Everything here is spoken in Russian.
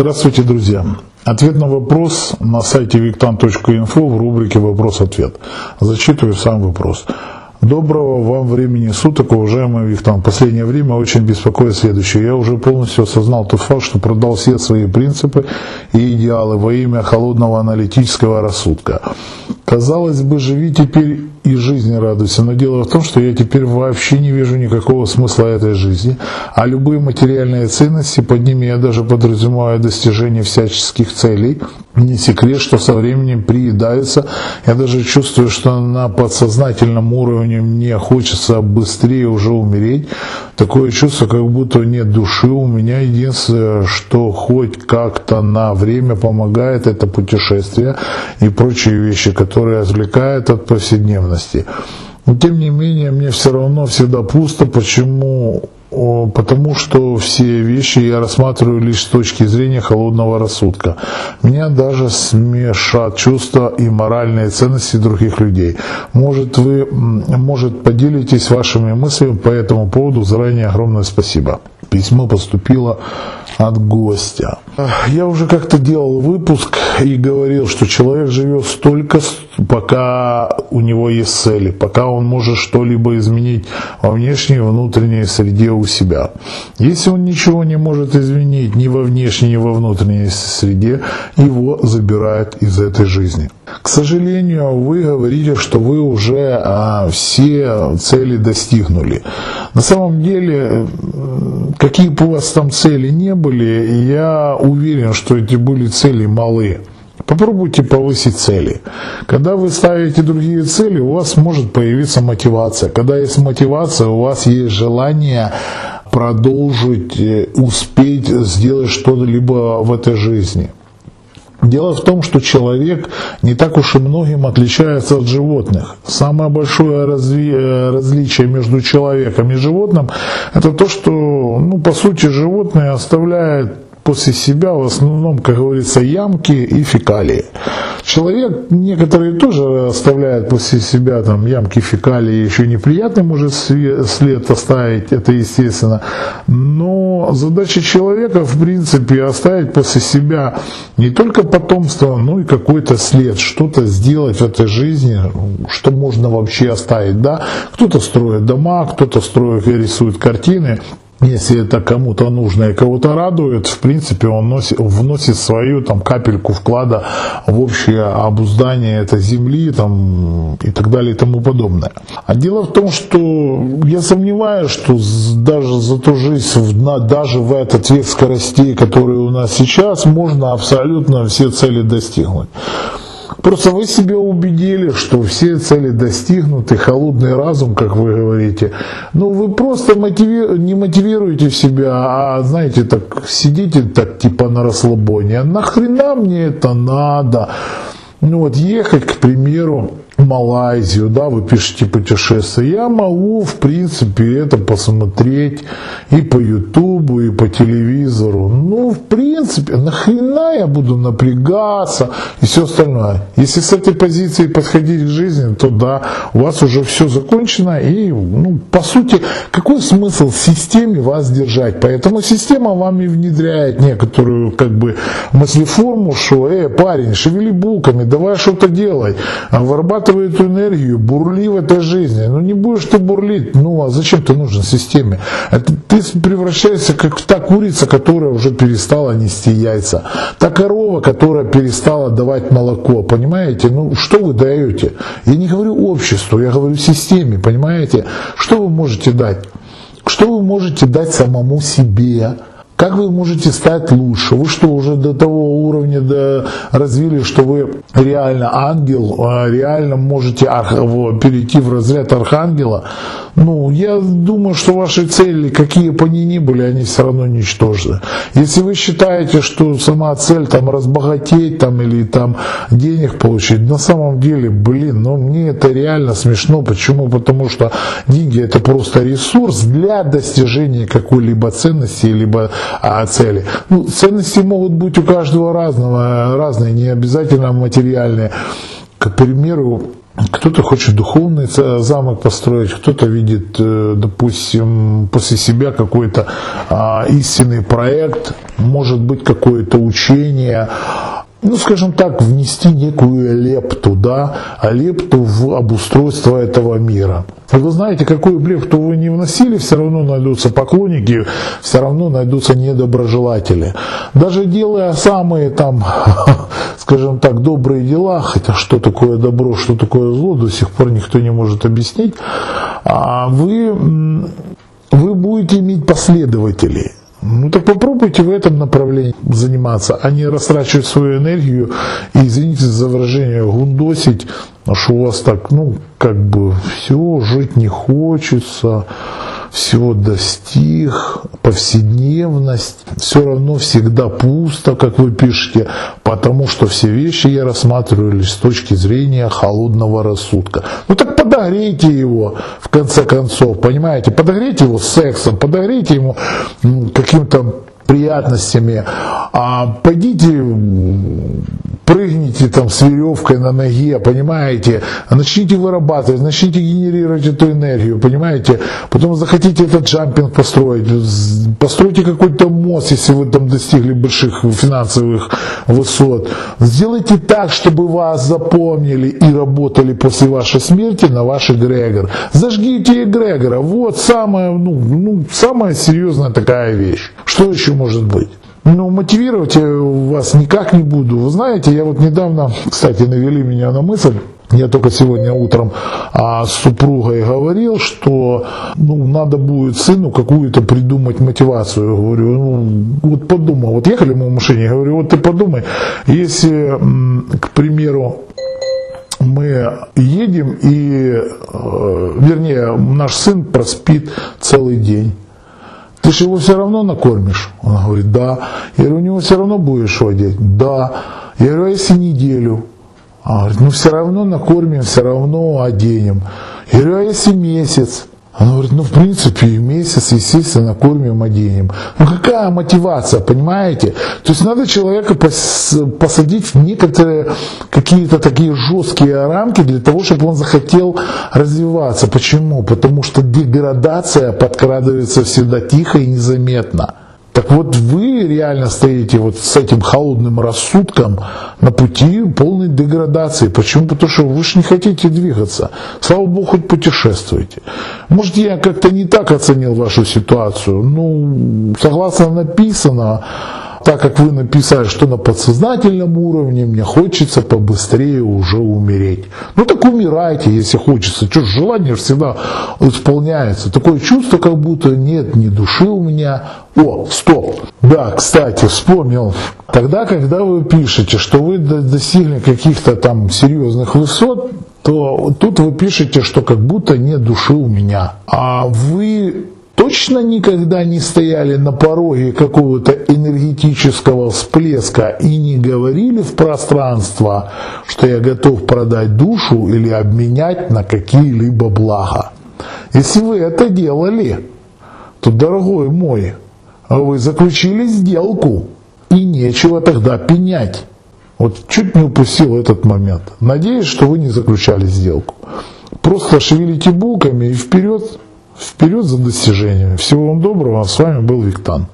Здравствуйте, друзья! Ответ на вопрос на сайте виктан.инфо в рубрике «Вопрос-ответ». Зачитываю сам вопрос. Доброго вам времени суток, уважаемый Виктан. Последнее время очень беспокоит следующее. Я уже полностью осознал тот факт, что продал все свои принципы и идеалы во имя холодного аналитического рассудка. Казалось бы, живи теперь и жизни радуйся, но дело в том, что я теперь вообще не вижу никакого смысла этой жизни, а любые материальные ценности, под ними я даже подразумеваю достижение всяческих целей, не секрет, что со временем приедаются, я даже чувствую, что на подсознательном уровне мне хочется быстрее уже умереть, такое чувство, как будто нет души у меня, единственное, что хоть как-то на время помогает, это путешествия и прочие вещи, которые отвлекают от повседневности. Но тем не менее, мне все равно всегда пусто. Почему? Потому что все вещи я рассматриваю лишь с точки зрения холодного рассудка. Меня даже смешат чувства и моральные ценности других людей. Может, вы может, поделитесь вашими мыслями по этому поводу. Заранее огромное спасибо. Письмо поступило от гостя. Я уже как-то делал выпуск и говорил, что человек живет столько, пока у него есть цели, пока он может что-либо изменить во внешней и внутренней среде у себя. Если он ничего не может изменить ни во внешней, ни во внутренней среде, его забирают из этой жизни. К сожалению, вы говорите, что вы уже а, все цели достигнули. На самом деле, какие бы у вас там цели не были, я уверен, что эти были цели малые. Попробуйте повысить цели. Когда вы ставите другие цели, у вас может появиться мотивация. Когда есть мотивация, у вас есть желание продолжить, э, успеть сделать что-либо в этой жизни. Дело в том, что человек не так уж и многим отличается от животных. Самое большое разви- э, различие между человеком и животным – это то, что, ну, по сути, животное оставляет после себя в основном, как говорится, ямки и фекалии. Человек некоторые тоже оставляют после себя там ямки, фекалии, еще неприятный может след оставить, это естественно. Но задача человека, в принципе, оставить после себя не только потомство, но и какой-то след, что-то сделать в этой жизни, что можно вообще оставить. Да? Кто-то строит дома, кто-то строит и рисует картины, если это кому-то нужно и кого-то радует, в принципе, он носит, вносит свою там, капельку вклада в общее обуздание этой земли там, и так далее и тому подобное. А дело в том, что я сомневаюсь, что даже за ту жизнь, даже в этот век скоростей, который у нас сейчас, можно абсолютно все цели достигнуть. Просто вы себе убедили, что все цели достигнуты, холодный разум, как вы говорите. Ну, вы просто мотиви... не мотивируете себя, а, знаете, так сидите так типа на расслабоне. А нахрена мне это надо? Ну вот ехать, к примеру, Малайзию, да, вы пишете путешествие, я могу, в принципе, это посмотреть и по Ютубу, и по телевизору. Ну, в принципе, нахрена я буду напрягаться и все остальное. Если с этой позиции подходить к жизни, то да, у вас уже все закончено, и, ну, по сути, какой смысл системе вас держать? Поэтому система вам и внедряет некоторую, как бы, мыслеформу, что, э, парень, шевели булками, давай что-то делай, вырабатывай вырабатывай эту энергию, бурли в этой жизни. Ну не будешь ты бурлить, ну а зачем ты нужен системе? Это, ты превращаешься как та курица, которая уже перестала нести яйца. Та корова, которая перестала давать молоко. Понимаете? Ну что вы даете? Я не говорю обществу, я говорю системе. Понимаете? Что вы можете дать? Что вы можете дать самому себе? Как вы можете стать лучше? Вы что, уже до того уровня до, развили, что вы реально ангел, а реально можете перейти в разряд архангела? Ну, я думаю, что ваши цели, какие бы они ни были, они все равно ничтожны. Если вы считаете, что сама цель там разбогатеть там, или там денег получить, на самом деле, блин, ну мне это реально смешно. Почему? Потому что деньги это просто ресурс для достижения какой-либо ценности, либо а, цели. Ну, ценности могут быть у каждого разного, разные, не обязательно материальные. К примеру, кто-то хочет духовный замок построить, кто-то видит, э, допустим, после себя какой-то а, истинный проект, может быть какое-то учение, ну, скажем так, внести некую лепту, да, а лепту в обустройство этого мира. Вы знаете, какую лепту вы не вносили, все равно найдутся поклонники, все равно найдутся недоброжелатели. Даже делая самые там, скажем так, добрые дела, хотя что такое добро, что такое зло, до сих пор никто не может объяснить, а вы, вы будете иметь последователей. Ну так попробуйте в этом направлении заниматься, а не растрачивать свою энергию и, извините за выражение, гундосить, что у вас так, ну, как бы все, жить не хочется, всего достиг, повседневность, все равно всегда пусто, как вы пишете, потому что все вещи я рассматриваю лишь с точки зрения холодного рассудка. Ну так подогрейте его, в конце концов, понимаете, подогрейте его сексом, подогрейте ему каким-то приятностями, а пойдите прыгните там с веревкой на ноге, понимаете, начните вырабатывать, начните генерировать эту энергию, понимаете, потом захотите этот джампинг построить, постройте какой-то мост, если вы там достигли больших финансовых высот, сделайте так, чтобы вас запомнили и работали после вашей смерти на ваш эгрегор, зажгите эгрегора, вот самая, ну, ну, самая серьезная такая вещь, что еще может быть? Ну, мотивировать я вас никак не буду. Вы знаете, я вот недавно, кстати, навели меня на мысль, я только сегодня утром а, с супругой говорил, что ну, надо будет сыну какую-то придумать мотивацию. Говорю, ну, вот подумай, вот ехали мы в машине, говорю, вот ты подумай, если, к примеру, мы едем и, э, вернее, наш сын проспит целый день. Ты же его все равно накормишь? Она говорит, да. Я говорю, у него все равно будешь одеть? Да. Я говорю, а если неделю? Она говорит, ну все равно накормим, все равно оденем. Я говорю, а если месяц? Она говорит, ну в принципе и месяц, естественно, кормим, оденем. Ну какая мотивация, понимаете? То есть надо человека посадить в некоторые какие-то такие жесткие рамки для того, чтобы он захотел развиваться. Почему? Потому что деградация подкрадывается всегда тихо и незаметно. Так вот вы реально стоите вот с этим холодным рассудком на пути полной деградации. Почему? Потому что вы же не хотите двигаться. Слава Богу, хоть путешествуете. Может, я как-то не так оценил вашу ситуацию. Ну, согласно написано, так как вы написали, что на подсознательном уровне мне хочется побыстрее уже умереть. Ну так умирайте, если хочется. Что желание всегда исполняется. Такое чувство, как будто нет ни души у меня. О, стоп. Да, кстати, вспомнил. Тогда, когда вы пишете, что вы достигли каких-то там серьезных высот, то тут вы пишете, что как будто нет души у меня. А вы точно никогда не стояли на пороге какого-то энергетического всплеска и не говорили в пространство, что я готов продать душу или обменять на какие-либо блага. Если вы это делали, то, дорогой мой, вы заключили сделку, и нечего тогда пенять. Вот чуть не упустил этот момент. Надеюсь, что вы не заключали сделку. Просто шевелите булками и вперед Вперед за достижениями. Всего вам доброго. С вами был Виктан.